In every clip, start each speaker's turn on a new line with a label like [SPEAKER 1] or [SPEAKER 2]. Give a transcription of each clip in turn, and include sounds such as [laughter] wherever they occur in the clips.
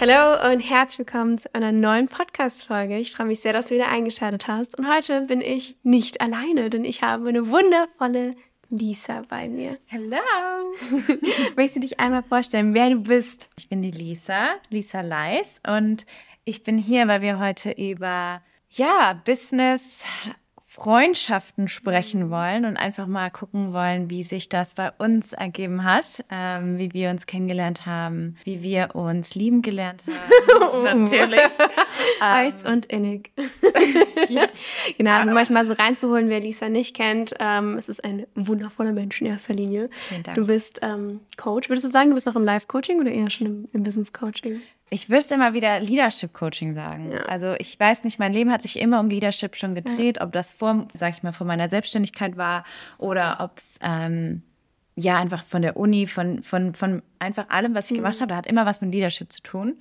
[SPEAKER 1] Hallo und herzlich willkommen zu einer neuen Podcast-Folge. Ich freue mich sehr, dass du wieder eingeschaltet hast. Und heute bin ich nicht alleine, denn ich habe eine wundervolle Lisa bei mir.
[SPEAKER 2] Hello! [laughs]
[SPEAKER 1] Möchtest du dich einmal vorstellen, wer du bist?
[SPEAKER 2] Ich bin die Lisa, Lisa Leis und ich bin hier, weil wir heute über ja, Business, Freundschaften sprechen wollen und einfach mal gucken wollen, wie sich das bei uns ergeben hat, ähm, wie wir uns kennengelernt haben, wie wir uns lieben gelernt haben. [laughs]
[SPEAKER 1] Natürlich. [laughs] Heiß und innig. [laughs] ja. Genau, also manchmal so reinzuholen, wer Lisa nicht kennt. Ähm, es ist ein wundervoller Mensch in erster Linie.
[SPEAKER 2] Vielen Dank.
[SPEAKER 1] Du bist ähm, Coach. Würdest du sagen, du bist noch im Live-Coaching oder eher schon im, im Business-Coaching?
[SPEAKER 2] Ich würde es immer wieder Leadership Coaching sagen.
[SPEAKER 1] Ja.
[SPEAKER 2] Also ich weiß nicht, mein Leben hat sich immer um Leadership schon gedreht, ob das vor, sag ich mal, vor meiner Selbstständigkeit war oder ob es ähm, ja einfach von der Uni, von, von, von einfach allem, was ich gemacht habe, da hat immer was mit Leadership zu tun.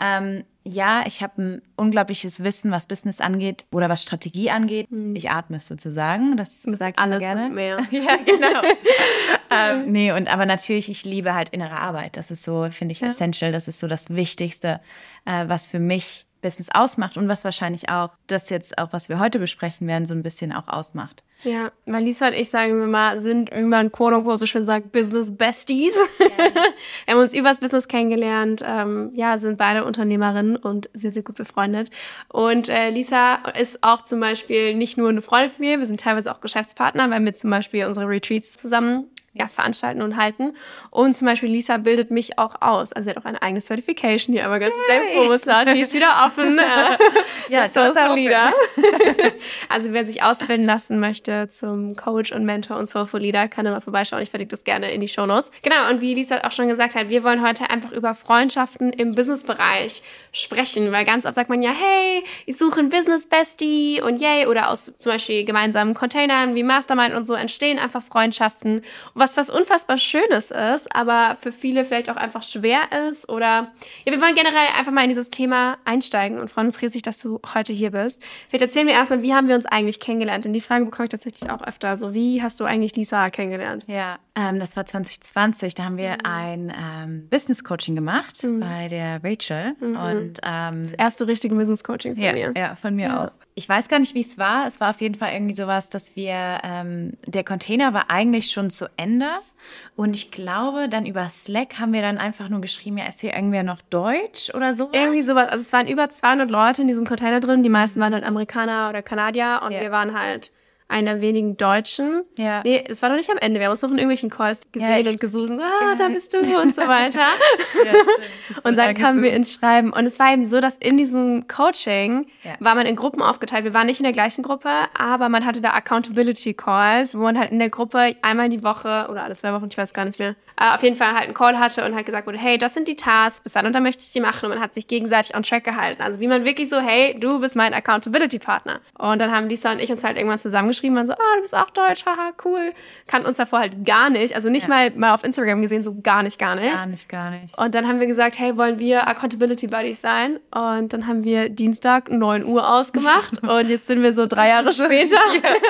[SPEAKER 2] Ähm, ja, ich habe ein unglaubliches Wissen, was Business angeht oder was Strategie angeht. Ich atme es sozusagen. Das sage ich
[SPEAKER 1] Alles
[SPEAKER 2] gerne.
[SPEAKER 1] mehr. [laughs]
[SPEAKER 2] Ja, genau. [laughs] ähm, nee, und aber natürlich, ich liebe halt innere Arbeit. Das ist so, finde ich, essential. Das ist so das Wichtigste, äh, was für mich Business ausmacht und was wahrscheinlich auch das jetzt auch, was wir heute besprechen werden, so ein bisschen auch ausmacht.
[SPEAKER 1] Ja, weil Lisa und ich, sagen wir mal, sind irgendwann, quote unquote, so schön sagt, Business Besties. [laughs] wir haben uns übers Business kennengelernt, ähm, ja, sind beide Unternehmerinnen und sehr, sehr gut befreundet. Und äh, Lisa ist auch zum Beispiel nicht nur eine Freundin von mir, wir sind teilweise auch Geschäftspartner, weil wir zum Beispiel unsere Retreats zusammen ja, veranstalten und halten. Und zum Beispiel Lisa bildet mich auch aus. Also sie hat auch eine eigene Certification, die aber ganz. Promoslot, die ist wieder offen. [laughs]
[SPEAKER 2] Ja,
[SPEAKER 1] so
[SPEAKER 2] das ist auch
[SPEAKER 1] Leader. [laughs] also wer sich ausbilden lassen möchte zum Coach und Mentor und Soulful Leader, kann immer vorbeischauen. Ich verlinke das gerne in die Show Notes. Genau, und wie Lisa auch schon gesagt hat, wir wollen heute einfach über Freundschaften im Businessbereich sprechen, weil ganz oft sagt man ja, hey, ich suche einen Business Bestie und yay, oder aus zum Beispiel gemeinsamen Containern wie Mastermind und so entstehen einfach Freundschaften. Und was was unfassbar Schönes ist, aber für viele vielleicht auch einfach schwer ist oder ja, wir wollen generell einfach mal in dieses Thema einsteigen und freuen uns riesig, dass du heute hier bist. Vielleicht erzählen wir erstmal, wie haben wir uns eigentlich kennengelernt? Denn die Frage bekomme ich tatsächlich auch öfter. So, wie hast du eigentlich Lisa kennengelernt?
[SPEAKER 2] Ja, ähm, das war 2020. Da haben wir ein ähm, Business Coaching gemacht bei der Rachel und ähm,
[SPEAKER 1] Das erste richtige Business Coaching von
[SPEAKER 2] ja,
[SPEAKER 1] mir.
[SPEAKER 2] ja, von mir auch. Ich weiß gar nicht, wie es war. Es war auf jeden Fall irgendwie sowas, dass wir, ähm, der Container war eigentlich schon zu Ende. Und ich glaube, dann über Slack haben wir dann einfach nur geschrieben, ja, ist hier irgendwer noch Deutsch oder so?
[SPEAKER 1] Irgendwie sowas. Also es waren über 200 Leute in diesem Container drin. Die meisten waren halt Amerikaner oder Kanadier und
[SPEAKER 2] Ja.
[SPEAKER 1] wir waren halt einer wenigen Deutschen.
[SPEAKER 2] Ja.
[SPEAKER 1] Nee, es war doch nicht am Ende. Wir haben uns noch in irgendwelchen Calls gesehen
[SPEAKER 2] Ja,
[SPEAKER 1] und gesucht und so, ah, da bist du und so weiter. [laughs]
[SPEAKER 2] Ja, stimmt.
[SPEAKER 1] Und dann kamen wir ins Schreiben. Und es war eben so, dass in diesem Coaching
[SPEAKER 2] Ja.
[SPEAKER 1] war man in Gruppen aufgeteilt. Wir waren nicht in der gleichen Gruppe, aber man hatte da Accountability Calls, wo man halt in der Gruppe einmal die Woche oder alle zwei Wochen, ich weiß gar nicht mehr, äh, auf jeden Fall halt einen Call hatte und halt gesagt wurde, hey, das sind die Tasks, bis dann und dann möchte ich die machen. Und man hat sich gegenseitig on track gehalten. Also wie man wirklich so, hey, du bist mein Accountability Partner. Und dann haben Lisa und ich uns halt irgendwann zusammengeschrieben, man so, ah, du bist auch Deutsch, haha, cool. Kannten uns davor halt gar nicht, also nicht mal, mal auf Instagram gesehen, so gar nicht, gar nicht.
[SPEAKER 2] Gar nicht, gar nicht.
[SPEAKER 1] Und dann haben wir gesagt, hey, wollen wir Accountability Buddies sein? Und dann haben wir Dienstag 9 Uhr ausgemacht [laughs] und jetzt sind wir so drei Jahre [laughs] später.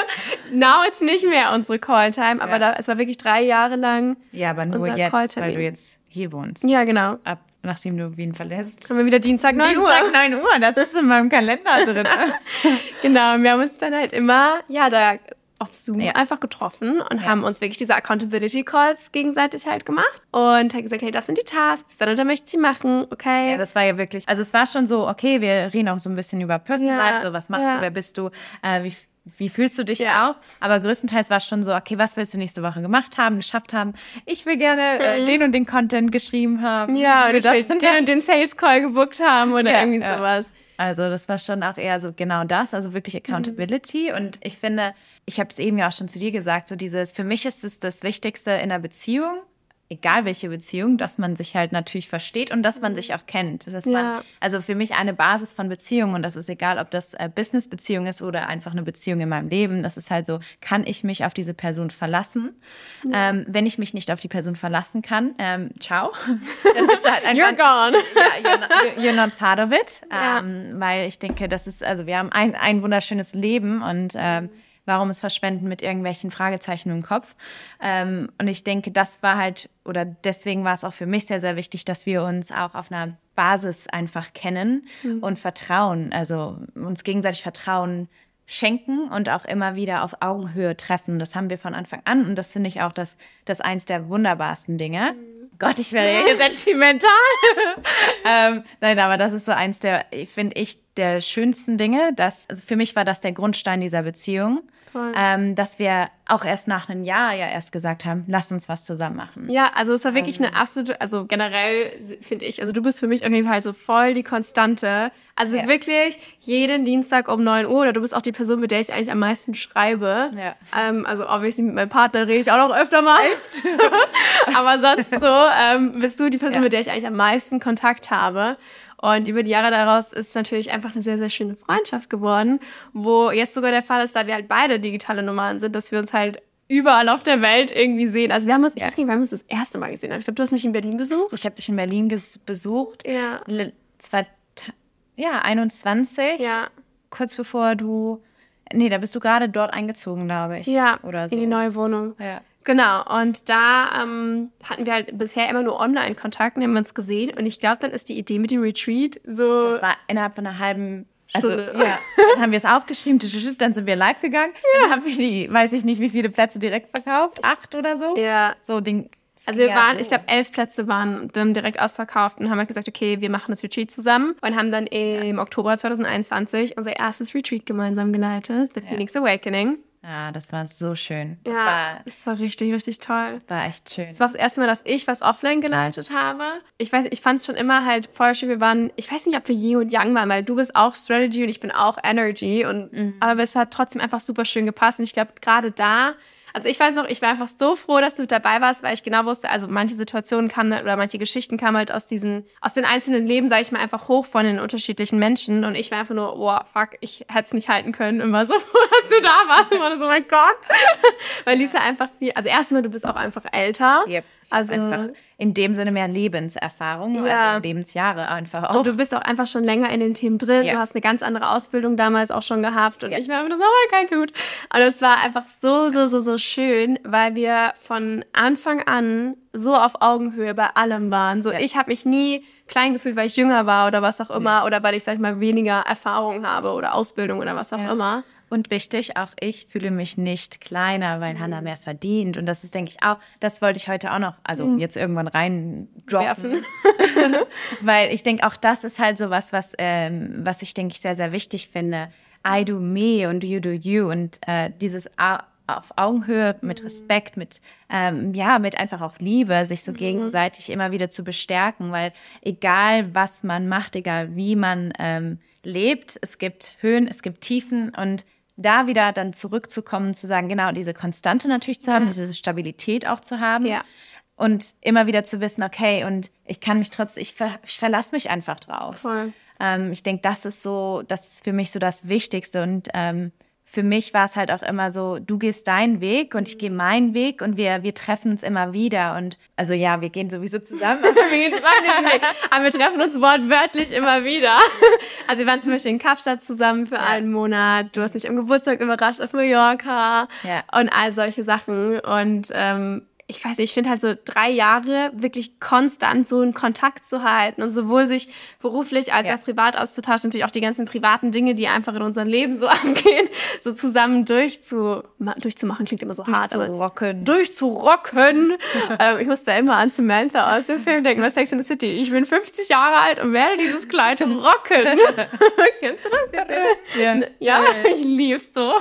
[SPEAKER 1] [laughs] Now it's nicht mehr unsere Call-Time, aber
[SPEAKER 2] Ja.
[SPEAKER 1] da, es war wirklich drei Jahre lang.
[SPEAKER 2] Ja, aber nur jetzt, weil du jetzt hier wohnst.
[SPEAKER 1] Ja, genau.
[SPEAKER 2] Ab, nachdem du Wien verlässt.
[SPEAKER 1] Haben wir wieder Dienstag 9 Uhr.
[SPEAKER 2] Dienstag 9 Uhr, das ist in meinem Kalender drin. [laughs]
[SPEAKER 1] Genau, und wir haben uns dann halt immer, ja, da auf Zoom
[SPEAKER 2] Ja.
[SPEAKER 1] einfach getroffen und haben uns wirklich diese Accountability Calls gegenseitig halt gemacht und halt gesagt, hey, das sind die Tasks, dann und dann möchte ich sie machen, okay?
[SPEAKER 2] Ja, das war ja wirklich, also es war schon so, okay, wir reden auch so ein bisschen über Personal
[SPEAKER 1] Ja,
[SPEAKER 2] Life, so was machst
[SPEAKER 1] ja.
[SPEAKER 2] du, wer bist du, äh, wie, wie fühlst du dich
[SPEAKER 1] Ja.
[SPEAKER 2] auch? Aber größtenteils war es schon so, okay, was willst du nächste Woche gemacht haben, geschafft haben? Ich will gerne äh, den und den Content geschrieben haben.
[SPEAKER 1] Mhm. ja,
[SPEAKER 2] will
[SPEAKER 1] ich will den und den Sales Call gebucht haben oder
[SPEAKER 2] Ja,
[SPEAKER 1] irgendwie sowas.
[SPEAKER 2] Also das war schon auch eher so genau das, also wirklich Accountability. Und ich finde, ich habe es eben ja auch schon zu dir gesagt, so dieses, für mich ist es das Wichtigste in einer Beziehung, egal welche Beziehung, dass man sich halt natürlich versteht und dass man sich auch kennt. Dass man,
[SPEAKER 1] Ja.
[SPEAKER 2] also für mich eine Basis von Beziehungen und das ist egal, ob das äh, Business-Beziehung ist oder einfach eine Beziehung in meinem Leben. Das ist halt so, kann ich mich auf diese Person verlassen? Ähm, wenn ich mich nicht auf die Person verlassen kann, ähm, ciao. [laughs] Dann bist du halt einfach
[SPEAKER 1] You're gone.
[SPEAKER 2] ja, you're, not, you're not part of it.
[SPEAKER 1] Ja.
[SPEAKER 2] Ähm, weil ich denke, das ist, also wir haben ein, ein wunderschönes Leben und ähm, warum es verschwenden mit irgendwelchen Fragezeichen im Kopf. Ähm, und ich denke, das war halt, oder deswegen war es auch für mich sehr, sehr wichtig, dass wir uns auch auf einer Basis einfach kennen und Vertrauen, also uns gegenseitig Vertrauen schenken und auch immer wieder auf Augenhöhe treffen. Das haben wir von Anfang an und das finde ich auch das, das eins der wunderbarsten Dinge. Gott, ich werde hier sentimental. [laughs] ähm, nein, aber das ist so eins der, ich finde ich, der schönsten Dinge. Dass, also für mich war das der Grundstein dieser Beziehung. Ähm, dass wir auch erst nach einem Jahr ja erst gesagt haben, lass uns was zusammen machen.
[SPEAKER 1] Ja, also es war wirklich eine absolute, also generell finde ich, also du bist für mich auf jeden Fall so voll die Konstante. Also
[SPEAKER 2] Ja.
[SPEAKER 1] wirklich jeden Dienstag um 9 Uhr oder du bist auch die Person, mit der ich eigentlich am meisten schreibe.
[SPEAKER 2] Ja.
[SPEAKER 1] Ähm, also obviously mit meinem Partner rede ich auch noch öfter mal. [laughs] Aber sonst so ähm, bist du die Person,
[SPEAKER 2] Ja.
[SPEAKER 1] mit der ich eigentlich am meisten Kontakt habe. Und über die Jahre daraus ist natürlich einfach eine sehr, sehr schöne Freundschaft geworden, wo jetzt sogar der Fall ist, da wir halt beide digitale Nummern sind, dass wir uns halt überall auf der Welt irgendwie sehen. Also wir haben uns, ich
[SPEAKER 2] Ja.
[SPEAKER 1] weiß nicht, wir uns das erste Mal gesehen haben. Ich glaube, du hast mich in Berlin besucht.
[SPEAKER 2] Ich habe dich in Berlin besucht.
[SPEAKER 1] Ja.
[SPEAKER 2] Zwei, ja, 21.
[SPEAKER 1] Ja.
[SPEAKER 2] Kurz bevor du, nee, da bist du gerade dort eingezogen, glaube ich.
[SPEAKER 1] Ja,
[SPEAKER 2] Oder so.
[SPEAKER 1] in die neue Wohnung.
[SPEAKER 2] Ja.
[SPEAKER 1] Genau, und da ähm, hatten wir halt bisher immer nur Online-Kontakt und haben uns gesehen. Und ich glaube, dann ist die Idee mit dem Retreat so.
[SPEAKER 2] Das war innerhalb von einer halben also,
[SPEAKER 1] Stunde.
[SPEAKER 2] ja, dann haben wir es aufgeschrieben, dann sind wir live gegangen. Dann haben wir die, weiß ich nicht, wie viele Plätze direkt verkauft, acht oder so.
[SPEAKER 1] ja.
[SPEAKER 2] So Ding. das
[SPEAKER 1] Also wir
[SPEAKER 2] ja
[SPEAKER 1] waren, ich glaube, elf Plätze waren dann direkt ausverkauft und haben halt gesagt, okay, wir machen das Retreat zusammen und haben dann im Oktober 2021 unser erstes Retreat gemeinsam geleitet, The Phoenix Awakening.
[SPEAKER 2] Ja, das war so schön. Das
[SPEAKER 1] Ja,
[SPEAKER 2] war,
[SPEAKER 1] das war richtig, richtig toll.
[SPEAKER 2] war echt schön.
[SPEAKER 1] Es war das erste Mal, dass ich was offline geleitet habe. Ich weiß, ich fand es schon immer halt voll schön. Wir waren, ich weiß nicht, ob wir Yin und Yang waren, weil du bist auch Strategy und ich bin auch Energy. Und
[SPEAKER 2] Mhm.
[SPEAKER 1] aber es hat trotzdem einfach super schön gepasst. Und ich glaube, gerade da, also ich weiß noch, ich war einfach so froh, dass du dabei warst, weil ich genau wusste, also manche Situationen kamen halt, oder manche Geschichten kamen halt aus diesen, aus den einzelnen Leben, sage ich mal, einfach hoch von den unterschiedlichen Menschen. Und ich war einfach nur, wow, fuck, ich hätte es nicht halten können. Immer so, [laughs] dass du da warst. War so, oh mein Gott. [laughs] weil Lisa einfach viel, also erstmal, du bist auch einfach älter.
[SPEAKER 2] Yep.
[SPEAKER 1] Also-
[SPEAKER 2] einfach in dem Sinne mehr Lebenserfahrung,
[SPEAKER 1] Ja.
[SPEAKER 2] also Lebensjahre einfach auch.
[SPEAKER 1] Und du bist auch einfach schon länger in den Themen drin.
[SPEAKER 2] Ja.
[SPEAKER 1] Du hast eine ganz andere Ausbildung damals auch schon gehabt. Und
[SPEAKER 2] Ja.
[SPEAKER 1] ich war immer so, oh, kein gut. Und es war einfach so, so, so, so schön, weil wir von Anfang an so auf Augenhöhe bei allem waren. So, ich habe mich nie klein gefühlt, weil ich jünger war oder was auch immer. Oder weil ich, sag ich mal, weniger Erfahrung habe oder Ausbildung oder was auch immer.
[SPEAKER 2] Und wichtig, auch ich fühle mich nicht kleiner, weil Hannah mehr verdient. Und das ist, denke ich, auch, das wollte ich heute auch noch, also jetzt irgendwann rein droppen. [laughs] Weil ich denke, auch das ist halt so was, was, ähm, was ich, denke ich, sehr, sehr wichtig finde. I do me und you do you. Und äh, dieses auf Augenhöhe, mit Respekt, mit, ähm, ja, mit einfach auch Liebe, sich so gegenseitig immer wieder zu bestärken, weil egal was man macht, egal wie man ähm, lebt, es gibt Höhen, es gibt Tiefen und da wieder dann zurückzukommen, zu sagen, genau, diese Konstante natürlich zu haben, diese Stabilität auch zu haben.
[SPEAKER 1] Ja.
[SPEAKER 2] Und immer wieder zu wissen, okay, und ich kann mich trotzdem, ich, ver, ich verlasse mich einfach drauf.
[SPEAKER 1] Voll.
[SPEAKER 2] Ähm, ich denke, das ist so, das ist für mich so das Wichtigste. Und ähm, für mich war es halt auch immer so, du gehst deinen Weg und ich gehe meinen Weg und wir, wir treffen uns immer wieder. Und also ja, wir gehen sowieso zusammen. [laughs]
[SPEAKER 1] wir diesen Weg. Aber wir treffen uns wortwörtlich immer wieder. Also wir waren zum Beispiel in Kapstadt zusammen für einen Monat. Du hast mich am Geburtstag überrascht auf Mallorca
[SPEAKER 2] Ja.
[SPEAKER 1] und all solche Sachen. Und ähm, ich weiß nicht, ich finde halt so drei Jahre wirklich konstant so einen Kontakt zu halten und sowohl sich beruflich als
[SPEAKER 2] Ja.
[SPEAKER 1] auch privat auszutauschen, natürlich auch die ganzen privaten Dinge, die einfach in unserem Leben so [laughs] abgehen, so zusammen durchzu, durchzumachen, klingt immer so hart, aber
[SPEAKER 2] rocken.
[SPEAKER 1] durchzurocken. [laughs] ähm, ich muss da immer an Samantha aus dem Film denken, bei Sex in the City. Ich bin 50 Jahre alt und werde dieses Kleid rocken. [laughs] Kennst du das?
[SPEAKER 2] Ja.
[SPEAKER 1] Ja, ich lieb's so.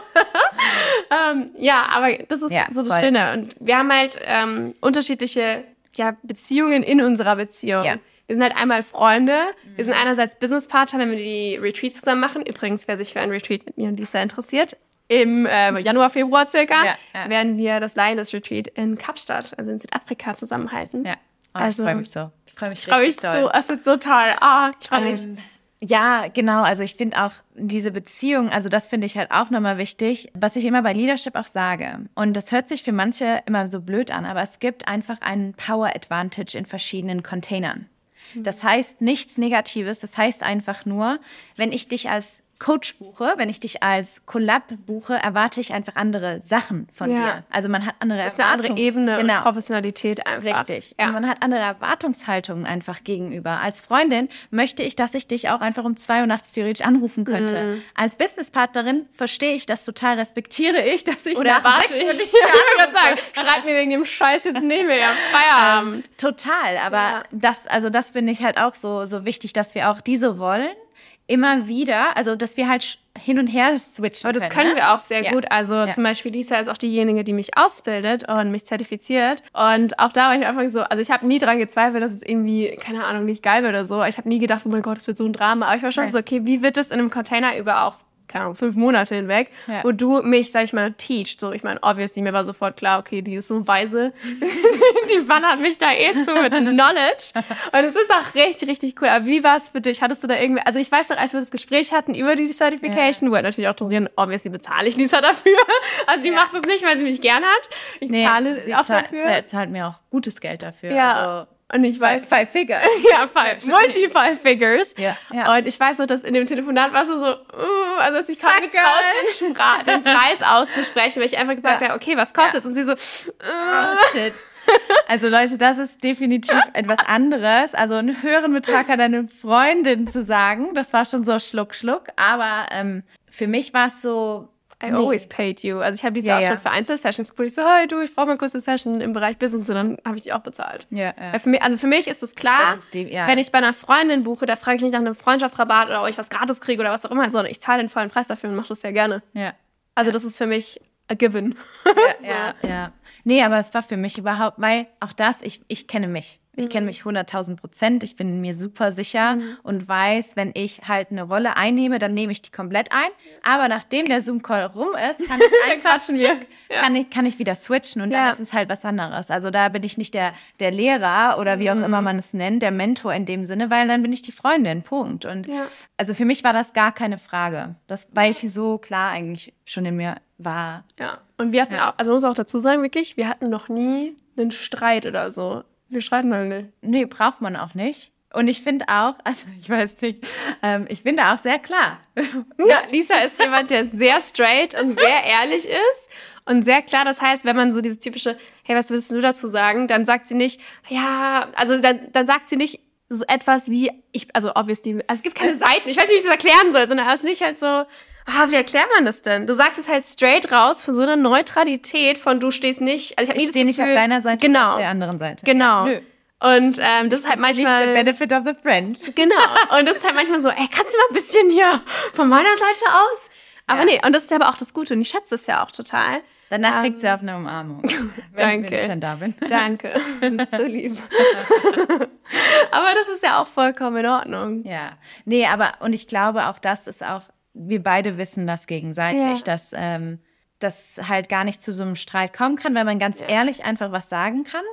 [SPEAKER 1] ähm, ja, aber das ist
[SPEAKER 2] Ja,
[SPEAKER 1] so das
[SPEAKER 2] voll.
[SPEAKER 1] Schöne. Und wir haben halt ähm, unterschiedliche ja, Beziehungen in unserer Beziehung.
[SPEAKER 2] Ja.
[SPEAKER 1] Wir sind halt einmal Freunde. Wir sind einerseits Businesspartner, wenn wir die Retreats zusammen machen. Übrigens, wer sich für ein Retreat mit mir und Lisa interessiert, im äh, Januar, Februar circa,
[SPEAKER 2] Ja, ja.
[SPEAKER 1] werden wir das Lioness Retreat in Kapstadt, also in Südafrika, zusammenhalten.
[SPEAKER 2] Ja. Oh,
[SPEAKER 1] Also-
[SPEAKER 2] ich freue mich so. Ich freue mich
[SPEAKER 1] Freu mich
[SPEAKER 2] richtig
[SPEAKER 1] so, es wird so toll. Ah, ich freu mich.
[SPEAKER 2] Ähm, ja, genau. Also ich finde auch diese Beziehung, also das finde ich halt auch nochmal wichtig, was ich immer bei Leadership auch sage. Und das hört sich für manche immer so blöd an, aber es gibt einfach einen Power Advantage in verschiedenen Containern. Das heißt nichts Negatives, das heißt einfach nur, wenn ich dich als Coach buche, wenn ich dich als Collab buche, erwarte ich einfach andere Sachen von
[SPEAKER 1] Ja.
[SPEAKER 2] dir. Also man hat andere
[SPEAKER 1] Das ist eine andere Ebene
[SPEAKER 2] Genau.
[SPEAKER 1] Professionalität einfach.
[SPEAKER 2] Richtig.
[SPEAKER 1] Ja.
[SPEAKER 2] Und man hat andere Erwartungshaltungen einfach gegenüber. Als Freundin möchte ich, dass ich dich auch einfach um zwei Uhr nachts theoretisch anrufen könnte.
[SPEAKER 1] Mhm.
[SPEAKER 2] Als Businesspartnerin verstehe ich das total, respektiere ich, dass ich
[SPEAKER 1] Oder
[SPEAKER 2] nach
[SPEAKER 1] warte
[SPEAKER 2] sechs
[SPEAKER 1] ich? [laughs] Ich sagen, schreibt mir wegen dem Scheiß jetzt nicht mehr. [laughs] Feierabend.
[SPEAKER 2] Total, aber
[SPEAKER 1] Ja.
[SPEAKER 2] das, also das finde ich halt auch so, so wichtig, dass wir auch diese Rollen immer wieder, also dass wir halt hin und her switchen
[SPEAKER 1] Aber das
[SPEAKER 2] können.
[SPEAKER 1] können
[SPEAKER 2] ne?
[SPEAKER 1] wir auch sehr
[SPEAKER 2] Ja.
[SPEAKER 1] gut. Also
[SPEAKER 2] Ja.
[SPEAKER 1] zum Beispiel Lisa ist auch diejenige, die mich ausbildet und mich zertifiziert. Und auch da war ich einfach so, also ich habe nie dran gezweifelt, dass es irgendwie, keine Ahnung, nicht geil wird oder so. Ich habe nie gedacht, oh mein Gott, das wird so ein Drama. Aber ich war schon
[SPEAKER 2] Ja.
[SPEAKER 1] so, okay, wie wird es in einem Container über auch keine Ahnung, fünf Monate hinweg,
[SPEAKER 2] Ja.
[SPEAKER 1] wo du mich, sag ich mal, teachst. So, ich meine, obviously, mir war sofort klar, okay, die ist so weise. [laughs] die ballert mich da eh zu mit Knowledge. Und es ist auch richtig, richtig cool. Aber wie war es für dich? Hattest du da irgendwie, also ich weiß noch, als wir das Gespräch hatten über die Certification, wo natürlich auch drin, obviously bezahle ich Lisa dafür. Also sie
[SPEAKER 2] Ja.
[SPEAKER 1] macht das nicht, weil sie mich gern hat. Ich
[SPEAKER 2] Nee,
[SPEAKER 1] zahle
[SPEAKER 2] sie
[SPEAKER 1] auch
[SPEAKER 2] zahlt,
[SPEAKER 1] dafür.
[SPEAKER 2] zahlt, zahlt mir auch gutes Geld dafür.
[SPEAKER 1] ja.
[SPEAKER 2] Also,
[SPEAKER 1] und ich weiß,
[SPEAKER 2] five figure. [laughs]
[SPEAKER 1] ja, five, [laughs] multi five figures.
[SPEAKER 2] Ja, ja.
[SPEAKER 1] Und ich weiß noch, dass in dem Telefonat warst du so, uh, also dass ich kaum getraut, den, [laughs] Spra den Preis auszusprechen, weil ich einfach gefragt
[SPEAKER 2] Ja.
[SPEAKER 1] habe, okay, was kostet
[SPEAKER 2] Ja.
[SPEAKER 1] Und sie so, uh,
[SPEAKER 2] Oh, shit. Also Leute, das ist definitiv etwas anderes. Also einen höheren Betrag an deine Freundin zu sagen, das war schon so Schluck, Schluck. Aber ähm, für mich war es so,
[SPEAKER 1] I
[SPEAKER 2] Nee.
[SPEAKER 1] always paid you. Also ich habe diese
[SPEAKER 2] Ja,
[SPEAKER 1] auch
[SPEAKER 2] ja.
[SPEAKER 1] schon für Einzelsessions gebucht. Ich so, hey du, ich brauche mal eine kurze Session im Bereich Business und dann habe ich die auch bezahlt.
[SPEAKER 2] Ja, ja.
[SPEAKER 1] Für mich, also für mich ist es klar,
[SPEAKER 2] Das ist die- ja.
[SPEAKER 1] wenn ich bei einer Freundin buche, da frage ich nicht nach einem Freundschaftsrabatt oder ob ich was gratis kriege oder was auch immer, sondern ich zahle den vollen Preis dafür und mache das sehr gerne.
[SPEAKER 2] ja.
[SPEAKER 1] Also das ist für mich a given. [laughs]
[SPEAKER 2] Ja, ja. Nee, aber es war für mich überhaupt, weil auch das, ich, ich kenne mich. Ich kenne mich 100.000 Prozent. Ich bin mir super sicher und weiß, wenn ich halt eine Rolle einnehme, dann nehme ich die komplett ein. Aber nachdem der Zoom-Call rum ist, kann ich [laughs] einfach,
[SPEAKER 1] wir.
[SPEAKER 2] tschick, kann, ich, kann ich wieder switchen und
[SPEAKER 1] Ja.
[SPEAKER 2] dann ist es halt was anderes. Also da bin ich nicht der, der Lehrer oder wie auch immer man es nennt, der Mentor in dem Sinne, weil dann bin ich die Freundin. Punkt. Und
[SPEAKER 1] Ja.
[SPEAKER 2] also für mich war das gar keine Frage. Das, weil ich so klar eigentlich schon in mir war.
[SPEAKER 1] Ja. Und wir hatten
[SPEAKER 2] Ja.
[SPEAKER 1] auch, also man muss auch dazu sagen, wirklich, wir hatten noch nie einen Streit oder so. Wir streiten halt nicht.
[SPEAKER 2] Nee, braucht man auch nicht. Und ich finde auch, also [laughs] ich weiß nicht, ähm, ich bin da auch sehr klar. [laughs]
[SPEAKER 1] Ja, Lisa ist jemand, der sehr straight und sehr ehrlich ist und sehr klar. Das heißt, wenn man so diese typische, hey, was würdest du dazu sagen? Dann sagt sie nicht, ja, also dann, dann sagt sie nicht so etwas wie, ich, also obviously, also es gibt keine [laughs] Seiten, ich weiß nicht, wie ich das erklären soll, sondern es ist nicht halt so, ah, wie erklärt man das denn? Du sagst es halt straight raus für so eine Neutralität von du stehst nicht, also ich habe nie
[SPEAKER 2] Ich
[SPEAKER 1] das
[SPEAKER 2] stehe nicht auf
[SPEAKER 1] Gefühl-
[SPEAKER 2] deiner Seite,
[SPEAKER 1] genau,
[SPEAKER 2] auf der anderen Seite.
[SPEAKER 1] genau.
[SPEAKER 2] Nö.
[SPEAKER 1] Und ähm, das ist halt
[SPEAKER 2] Nicht the
[SPEAKER 1] manchmal
[SPEAKER 2] benefit of the friend.
[SPEAKER 1] Genau. Und das ist halt manchmal so, ey, kannst du mal ein bisschen hier von meiner Seite aus? Aber
[SPEAKER 2] Ja.
[SPEAKER 1] nee, und das ist aber auch das Gute und ich schätze es ja auch total.
[SPEAKER 2] Danach kriegt sie auch eine Umarmung. Wenn,
[SPEAKER 1] Danke.
[SPEAKER 2] Wenn ich dann da bin.
[SPEAKER 1] Danke. [laughs] so lieb. [laughs] aber das ist ja auch vollkommen in Ordnung.
[SPEAKER 2] Ja. Nee, aber, und ich glaube auch das ist auch, wir beide wissen das gegenseitig,
[SPEAKER 1] Ja.
[SPEAKER 2] dass ähm, das halt gar nicht zu so einem Streit kommen kann, weil man ganz ehrlich einfach was sagen kann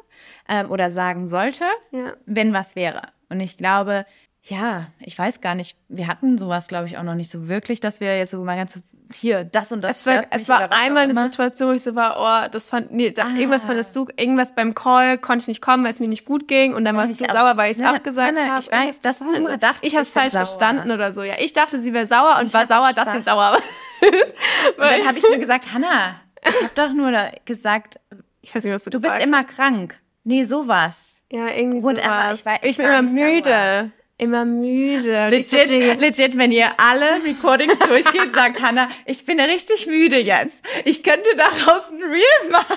[SPEAKER 2] ähm, oder sagen sollte,
[SPEAKER 1] Ja.
[SPEAKER 2] wenn was wäre. Und ich glaube, ja, ich weiß gar nicht, wir hatten sowas, glaube ich, auch noch nicht so wirklich, dass wir jetzt so mal ganz hier das und das.
[SPEAKER 1] Es war, es war einmal eine. Situation, wo ich so war, oh, das fand, nee, da,
[SPEAKER 2] Ah.
[SPEAKER 1] irgendwas fandest du, irgendwas beim Call konnte ich nicht kommen, weil es mir nicht gut ging und dann warst
[SPEAKER 2] ich
[SPEAKER 1] du
[SPEAKER 2] auch-
[SPEAKER 1] sauer, weil ich es abgesagt habe.
[SPEAKER 2] ich weiß, das
[SPEAKER 1] war
[SPEAKER 2] du dachtest,
[SPEAKER 1] Ich habe es falsch
[SPEAKER 2] sauer.
[SPEAKER 1] verstanden oder so. Ja, ich dachte, sie wäre sauer und war
[SPEAKER 2] hab
[SPEAKER 1] sauer, dass sie sauer war.
[SPEAKER 2] Und dann habe ich nur gesagt, Hanna, ich habe doch nur gesagt,
[SPEAKER 1] Ich weiß nicht, was du
[SPEAKER 2] du bist immer krank. Nee, sowas.
[SPEAKER 1] Ja, irgendwie
[SPEAKER 2] Whatever,
[SPEAKER 1] sowas.
[SPEAKER 2] ich weiß-
[SPEAKER 1] ich
[SPEAKER 2] ich
[SPEAKER 1] bin
[SPEAKER 2] war
[SPEAKER 1] immer müde. Immer müde. So,
[SPEAKER 2] Legit, legit, wenn ihr alle Recordings durchgeht, [laughs] sagt Hanna, ich bin richtig müde jetzt. Ich könnte daraus ein Reel machen.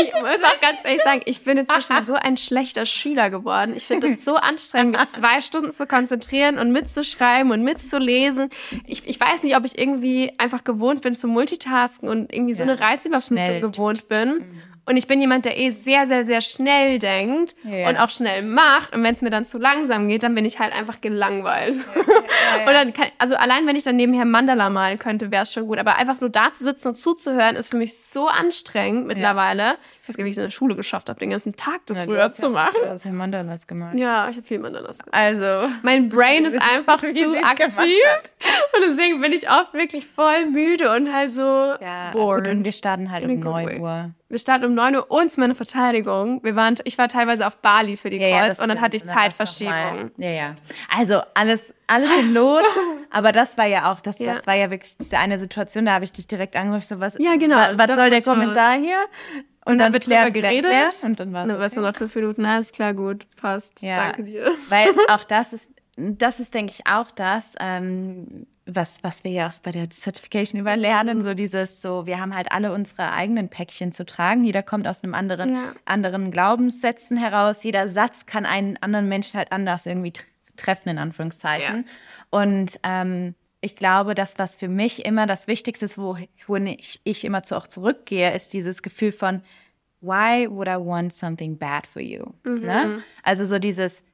[SPEAKER 1] ich muss auch ganz ehrlich sagen, ich bin inzwischen [laughs] so ein schlechter Schüler geworden. Ich finde es so anstrengend, mich zwei Stunden zu konzentrieren und mitzuschreiben und mitzulesen. Ich, ich weiß nicht, ob ich irgendwie einfach gewohnt bin zu multitasken und irgendwie so eine Reizüberflutung gewohnt bin. Und ich bin jemand, der eh sehr, sehr, sehr schnell denkt
[SPEAKER 2] Ja.
[SPEAKER 1] und auch schnell macht. Und wenn es mir dann zu langsam geht, dann bin ich halt einfach gelangweilt.
[SPEAKER 2] ja. [laughs]
[SPEAKER 1] Und dann kann, also allein wenn ich dann nebenher Mandala malen könnte, wäre es schon gut. Aber einfach nur da zu sitzen und zuzuhören, ist für mich so anstrengend mittlerweile. Ich weiß gar nicht, wie ich es in der Schule geschafft habe, den ganzen Tag das
[SPEAKER 2] Ja,
[SPEAKER 1] früher zu
[SPEAKER 2] ja-
[SPEAKER 1] machen.
[SPEAKER 2] Du hast ja Mandalas gemalt.
[SPEAKER 1] Ja, ich habe viel Mandalas gemacht.
[SPEAKER 2] Also,
[SPEAKER 1] Mein Brain [laughs] ist einfach zu aktiv.
[SPEAKER 2] gemacht [laughs]
[SPEAKER 1] Und deswegen bin ich oft wirklich voll müde und halt so
[SPEAKER 2] ja,
[SPEAKER 1] bored.
[SPEAKER 2] gut, und wir starten halt um
[SPEAKER 1] a good
[SPEAKER 2] 9
[SPEAKER 1] way.
[SPEAKER 2] Uhr.
[SPEAKER 1] Wir starten um 9 Uhr und meine Verteidigung. Wir waren, ich war teilweise auf Bali für die Calls und dann hatte ich Zeitverschiebung.
[SPEAKER 2] Ja, ja. Also alles, alles im Lot. [laughs] aber das war ja auch, das,
[SPEAKER 1] Ja.
[SPEAKER 2] das war ja wirklich diese eine Situation, da habe ich dich direkt angerufen, so was,
[SPEAKER 1] Ja, genau.
[SPEAKER 2] wa- was soll der Kommentar hier? Und
[SPEAKER 1] dann wird drüber geredet.
[SPEAKER 2] und dann war
[SPEAKER 1] Und dann war es nur noch fünf Minuten. Ist klar, gut, passt.
[SPEAKER 2] Ja.
[SPEAKER 1] Danke dir. [laughs]
[SPEAKER 2] Weil [laughs] auch das ist, das ist, denke ich, auch das, ähm, was, was wir ja auch bei der Certification über lernen, so dieses, so, wir haben halt alle unsere eigenen Päckchen zu tragen. Jeder kommt aus einem anderen,
[SPEAKER 1] Ja.
[SPEAKER 2] anderen Glaubenssätzen heraus. Jeder Satz kann einen anderen Menschen halt anders irgendwie treffen, in Anführungszeichen. Und ähm, ich glaube, das, was für mich immer das Wichtigste ist, wo, wohin ich, ich immer zu auch zurückgehe, ist dieses Gefühl von, why would I want something bad for you? Ne? Also so dieses,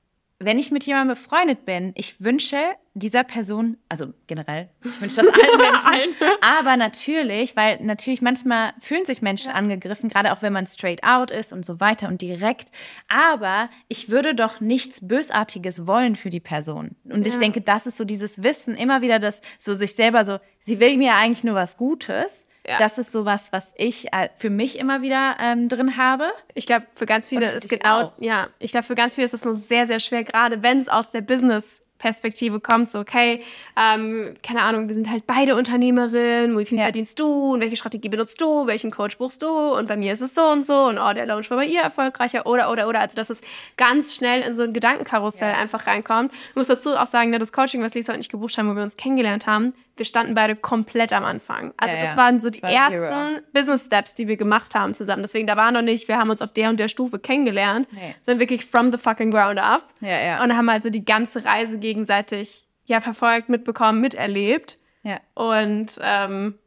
[SPEAKER 2] wenn ich mit jemandem befreundet bin, ich wünsche dieser Person, also generell, ich wünsche das allen [laughs] Menschen, aber natürlich, weil natürlich manchmal fühlen sich Menschen angegriffen, gerade auch wenn man straight out ist und so weiter und direkt, aber ich würde doch nichts Bösartiges wollen für die Person. Und ich denke, das ist so dieses Wissen, immer wieder das, so sich selber so, sie will mir eigentlich nur was Gutes.
[SPEAKER 1] Ja.
[SPEAKER 2] Das ist sowas, was ich äh, für mich immer wieder ähm, drin habe.
[SPEAKER 1] Ich glaube, für ganz viele ist genau,
[SPEAKER 2] auch.
[SPEAKER 1] ja, ich glaube, für ganz viele ist es nur sehr, sehr schwer, gerade wenn es aus der Business Perspektive kommt, so, okay, ähm, keine Ahnung, wir sind halt beide Unternehmerinnen, wie viel
[SPEAKER 2] Ja.
[SPEAKER 1] verdienst du und welche Strategie benutzt du, welchen Coach buchst du und bei mir ist es so und so und oh, der Launch war bei ihr erfolgreicher oder, oder, oder, also dass es ganz schnell in so ein Gedankenkarussell einfach reinkommt. Ich muss dazu auch sagen, ne, das Coaching, was Lisa und ich gebucht haben, wo wir uns kennengelernt haben, wir standen beide komplett am Anfang. Also
[SPEAKER 2] Ja,
[SPEAKER 1] das
[SPEAKER 2] ja.
[SPEAKER 1] waren so die
[SPEAKER 2] war
[SPEAKER 1] ersten
[SPEAKER 2] zero.
[SPEAKER 1] Business Steps, die wir gemacht haben zusammen. Deswegen, da war noch nicht, wir haben uns auf der und der Stufe kennengelernt,
[SPEAKER 2] Nee.
[SPEAKER 1] sondern wirklich from the fucking ground up.
[SPEAKER 2] Ja, ja.
[SPEAKER 1] Und haben also die ganze Reise gegenseitig ja verfolgt, mitbekommen, miterlebt.
[SPEAKER 2] Ja.
[SPEAKER 1] Und ähm,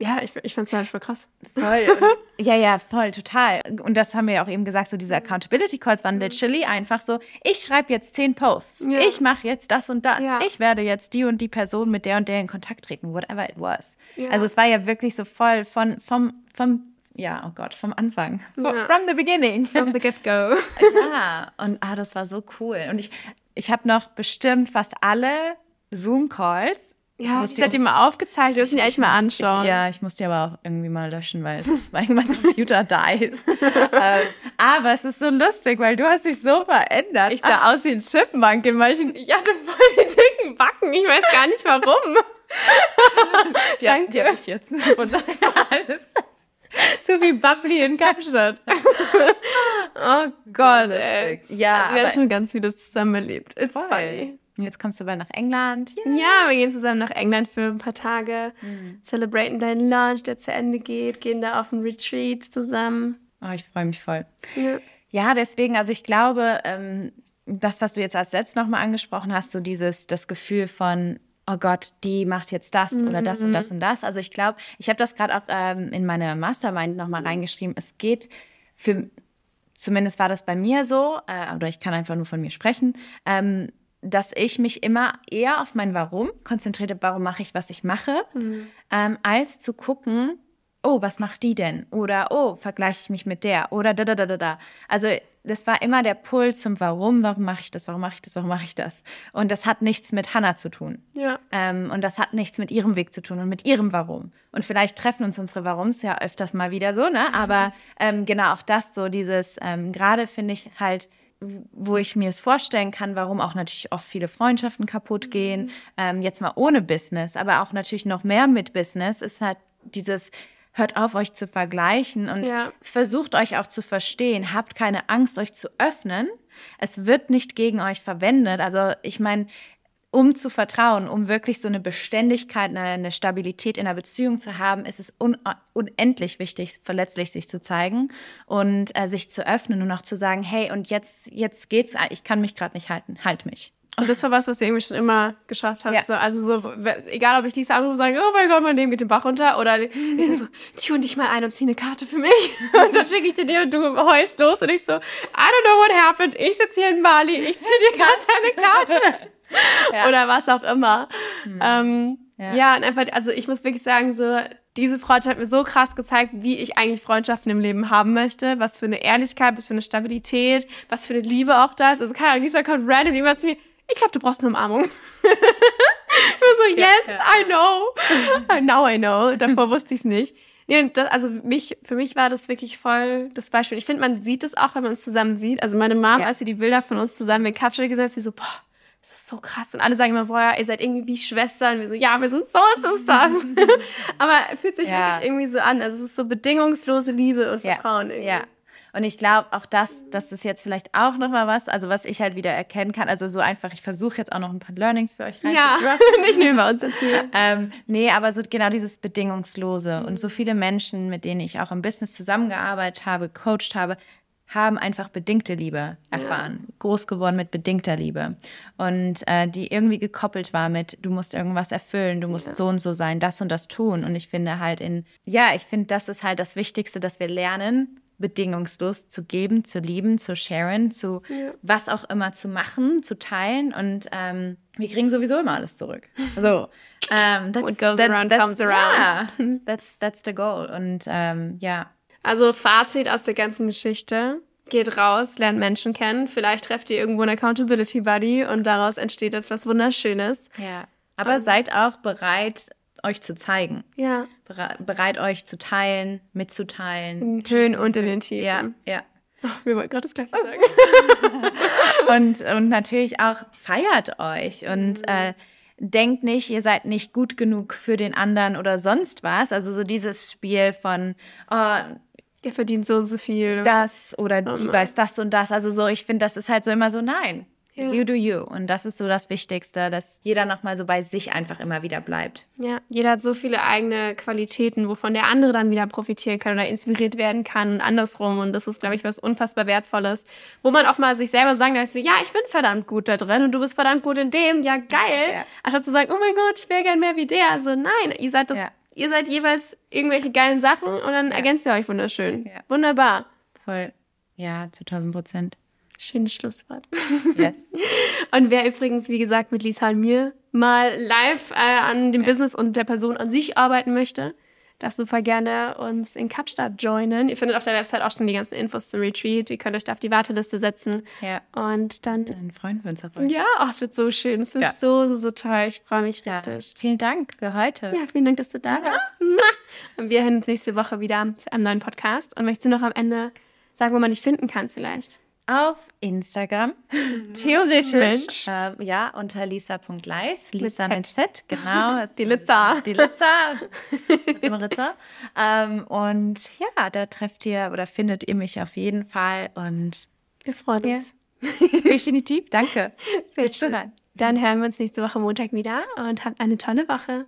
[SPEAKER 1] ja, ich, ich fand es halt voll krass.
[SPEAKER 2] Voll. Und, [laughs] ja, ja, voll, total. Und das haben wir ja auch eben gesagt, so diese Accountability Calls waren literally einfach so, ich schreibe jetzt zehn Posts,
[SPEAKER 1] Ja.
[SPEAKER 2] ich mache jetzt das und das,
[SPEAKER 1] Ja.
[SPEAKER 2] ich werde jetzt die und die Person mit der und der in Kontakt treten, whatever it was.
[SPEAKER 1] Ja.
[SPEAKER 2] Also es war ja wirklich so voll von, vom, vom, ja, oh Gott, vom Anfang. From the beginning.
[SPEAKER 1] From the get-go. [laughs]
[SPEAKER 2] Ja, und ah, das war so cool. Und ich, ich habe noch bestimmt fast alle Zoom-Calls.
[SPEAKER 1] Ja,
[SPEAKER 2] muss
[SPEAKER 1] ich hatte die mal aufgezeichnet, wir müssen die eigentlich mal
[SPEAKER 2] muss-
[SPEAKER 1] anschauen.
[SPEAKER 2] Ich, ja, ich muss die aber auch irgendwie mal löschen, weil es ist, [laughs] weil mein Computer dies. [laughs] ähm, aber es ist so lustig, weil du hast dich so verändert.
[SPEAKER 1] Ich sah aus wie ein Chipmunk in manchen. Ich hatte voll die dicken Backen. Ich weiß gar nicht warum. [laughs]
[SPEAKER 2] die, hab-
[SPEAKER 1] danke.
[SPEAKER 2] die habe ich jetzt. Und alles.
[SPEAKER 1] Zu viel Bubbly in Kapstadt. oh Gott, ey.
[SPEAKER 2] Ja,
[SPEAKER 1] Wir
[SPEAKER 2] aber-
[SPEAKER 1] haben schon ganz vieles zusammen erlebt. It's
[SPEAKER 2] Voll.
[SPEAKER 1] funny.
[SPEAKER 2] Und jetzt kommst du bald nach England. Ja.
[SPEAKER 1] Ja, wir gehen zusammen nach England für ein paar Tage, celebraten deinen Launch, der zu Ende geht, gehen da auf ein Retreat zusammen.
[SPEAKER 2] Oh, ich freue mich voll.
[SPEAKER 1] Ja.
[SPEAKER 2] Ja, deswegen, also ich glaube, ähm, das, was du jetzt als letztes nochmal angesprochen hast, so dieses, das Gefühl von, oh Gott, die macht jetzt das oder das und das und das. Also ich glaube, ich habe das gerade auch ähm, in meine Mastermind nochmal reingeschrieben. Es geht für, zumindest war das bei mir so, äh, oder ich kann einfach nur von mir sprechen, ähm, dass ich mich immer eher auf mein Warum konzentriert habe, warum mache ich, was ich mache, ähm, als zu gucken, oh, was macht die denn? Oder oh, vergleiche ich mich mit der? Oder da, da, da, da, da. Also das war immer der Pull zum Warum, warum mache ich das, warum mache ich das, warum mache ich das? Und das hat nichts mit Hannah zu tun.
[SPEAKER 1] Ja.
[SPEAKER 2] Ähm, und das hat nichts mit ihrem Weg zu tun und mit ihrem Warum. Und vielleicht treffen uns unsere Warums ja öfters mal wieder so, ne? Aber [laughs] ähm, genau auch das, so dieses, ähm, gerade finde ich halt, wo ich mir es vorstellen kann, warum auch natürlich oft viele Freundschaften kaputt gehen, ähm, jetzt mal ohne Business, aber auch natürlich noch mehr mit Business, ist halt dieses, hört auf, euch zu vergleichen und
[SPEAKER 1] Ja.
[SPEAKER 2] versucht euch auch zu verstehen. Habt keine Angst, euch zu öffnen. Es wird nicht gegen euch verwendet. Also ich meine, um zu vertrauen, um wirklich so eine Beständigkeit, eine, Stabilität in einer Beziehung zu haben, ist es un unendlich wichtig, verletzlich sich zu zeigen und äh, sich zu öffnen und auch zu sagen, hey, und jetzt, jetzt geht's, ich kann mich gerade nicht halten, halt mich.
[SPEAKER 1] Und das war was, was wir irgendwie schon immer geschafft haben.
[SPEAKER 2] Ja.
[SPEAKER 1] So, also so, egal ob ich diese anrufe und sage, oh mein Gott, mein Leben geht den Bach runter, oder ich so, [laughs] tune dich mal ein und zieh eine Karte für mich. [laughs] Und dann schicke ich dir die und du heust los und ich so, I don't know what happened. Ich sitze hier in Bali, ich ziehe dir gerade eine Karte. [laughs]
[SPEAKER 2] Ja.
[SPEAKER 1] Oder was auch immer. Ähm, ja.
[SPEAKER 2] Ja.
[SPEAKER 1] und einfach, also ich muss wirklich sagen, so, diese Freundschaft hat mir so krass gezeigt, wie ich eigentlich Freundschaften im Leben haben möchte, was für eine Ehrlichkeit, was für eine Stabilität, was für eine Liebe auch da ist. Also keine Ahnung, Lisa kommt random jemand zu mir, ich glaube, du brauchst eine Umarmung. [laughs] ich war so, yes,
[SPEAKER 2] ja.
[SPEAKER 1] I know. [laughs] Now I know. Davor wusste ich es nicht. Nee, das, also mich, für mich war das wirklich voll das Beispiel. Ich finde, man sieht es auch, wenn man uns zusammen sieht. Also meine Mom,
[SPEAKER 2] Ja.
[SPEAKER 1] als sie die Bilder von uns zusammen in Kapstadt gesetzt, sie so, boah, das ist so krass. Und alle sagen immer, boah, ihr seid irgendwie wie Schwestern. Und wir so, ja, wir sind so so ist [laughs] das. Aber es fühlt sich wirklich irgendwie so an. Also es ist so bedingungslose Liebe und Vertrauen irgendwie.
[SPEAKER 2] ja. Und ich glaube auch das, das ist jetzt vielleicht auch noch mal was, also was ich halt wieder erkennen kann. Also so einfach, ich versuche jetzt auch noch ein paar Learnings für euch
[SPEAKER 1] Ja,
[SPEAKER 2] reinzudroppen. [laughs]
[SPEAKER 1] nicht nur über uns erzählen.
[SPEAKER 2] Ähm, nee, aber so genau dieses Bedingungslose. Und so viele Menschen, mit denen ich auch im Business zusammengearbeitet habe, coacht habe, haben einfach bedingte Liebe erfahren. Groß geworden mit bedingter Liebe. Und äh, die irgendwie gekoppelt war mit, du musst irgendwas erfüllen, du musst so und so sein, das und das tun. Und ich finde halt in, ja, ich finde, das ist halt das Wichtigste, dass wir lernen, bedingungslos zu geben, zu lieben, zu sharen, zu was auch immer zu machen, zu teilen. Und ähm, wir kriegen sowieso immer alles zurück. So. Ähm, [laughs] that's,
[SPEAKER 1] What goes around comes around.
[SPEAKER 2] Ja, [laughs] that's, that's the goal. Und ähm, ja,
[SPEAKER 1] Also Fazit aus der ganzen Geschichte. Geht raus, lernt Menschen kennen. Vielleicht trefft ihr irgendwo einen Accountability Buddy und daraus entsteht etwas Wunderschönes.
[SPEAKER 2] ja. Aber seid auch bereit, euch zu zeigen.
[SPEAKER 1] Ja.
[SPEAKER 2] Bere bereit, euch zu teilen, mitzuteilen.
[SPEAKER 1] In Höhen und in den Tiefen.
[SPEAKER 2] Ja, ja.
[SPEAKER 1] Wir wollten gerade das gleiche sagen. [laughs]
[SPEAKER 2] Und, und natürlich auch feiert euch und äh, denkt nicht, ihr seid nicht gut genug für den anderen oder sonst was. Also so dieses Spiel von, oh,
[SPEAKER 1] Ihr verdient so und so viel.
[SPEAKER 2] das oder die
[SPEAKER 1] nein.
[SPEAKER 2] weiß das und das. Also so, ich finde, das ist halt so immer so, nein,
[SPEAKER 1] Ja.
[SPEAKER 2] you do you. Und das ist so das Wichtigste, dass jeder nochmal so bei sich einfach immer wieder bleibt.
[SPEAKER 1] Ja, jeder hat so viele eigene Qualitäten, wovon der andere dann wieder profitieren kann oder inspiriert werden kann und andersrum. Und das ist, glaube ich, was unfassbar Wertvolles, wo man auch mal sich selber sagen kann, so, ja, ich bin verdammt gut da drin und du bist verdammt gut in dem, ja, geil.
[SPEAKER 2] Ja.
[SPEAKER 1] Anstatt zu sagen, oh mein Gott, ich wäre gern mehr wie der. Also nein, ihr seid das,
[SPEAKER 2] Ja.
[SPEAKER 1] ihr seid jeweils irgendwelche geilen Sachen und dann ergänzt ihr euch wunderschön.
[SPEAKER 2] Ja.
[SPEAKER 1] Wunderbar.
[SPEAKER 2] Voll. Ja, zu 1000 Prozent.
[SPEAKER 1] Schönes Schlusswort.
[SPEAKER 2] Yes. [laughs]
[SPEAKER 1] Und wer übrigens, wie gesagt, mit Lisa und mir mal live äh, an dem Business und der Person an sich arbeiten möchte, darf super gerne uns in Kapstadt joinen. Ihr findet auf der Website auch schon die ganzen Infos zum Retreat. Ihr könnt euch da auf die Warteliste setzen.
[SPEAKER 2] ja.
[SPEAKER 1] Und dann,
[SPEAKER 2] Dann freuen wir uns auf euch.
[SPEAKER 1] ja, oh, es wird so schön. Es wird
[SPEAKER 2] Ja.
[SPEAKER 1] so, so, so toll. Ich freue mich
[SPEAKER 2] Ja.
[SPEAKER 1] richtig.
[SPEAKER 2] Vielen Dank für heute.
[SPEAKER 1] Ja, vielen Dank, dass du da warst. Und wir hören uns nächste Woche wieder zu einem neuen Podcast. Und möchtest du noch am Ende sagen, wo man dich finden kann vielleicht?
[SPEAKER 2] Auf Instagram. [laughs] Theoretisch.
[SPEAKER 1] Mensch.
[SPEAKER 2] Ähm, ja, unter lisa.leis. Lisa
[SPEAKER 1] Z.
[SPEAKER 2] mit Z, genau. [laughs]
[SPEAKER 1] Die Litza.
[SPEAKER 2] Die Litza. [laughs] Ritzer. ähm, und ja, da trefft ihr oder findet ihr mich auf jeden Fall. Und
[SPEAKER 1] Wir freuen
[SPEAKER 2] Ja.
[SPEAKER 1] uns.
[SPEAKER 2] definitiv, danke.
[SPEAKER 1] Sehr
[SPEAKER 2] Bis
[SPEAKER 1] schön.
[SPEAKER 2] dann.
[SPEAKER 1] Dann hören wir uns nächste Woche Montag wieder und habt eine tolle Woche.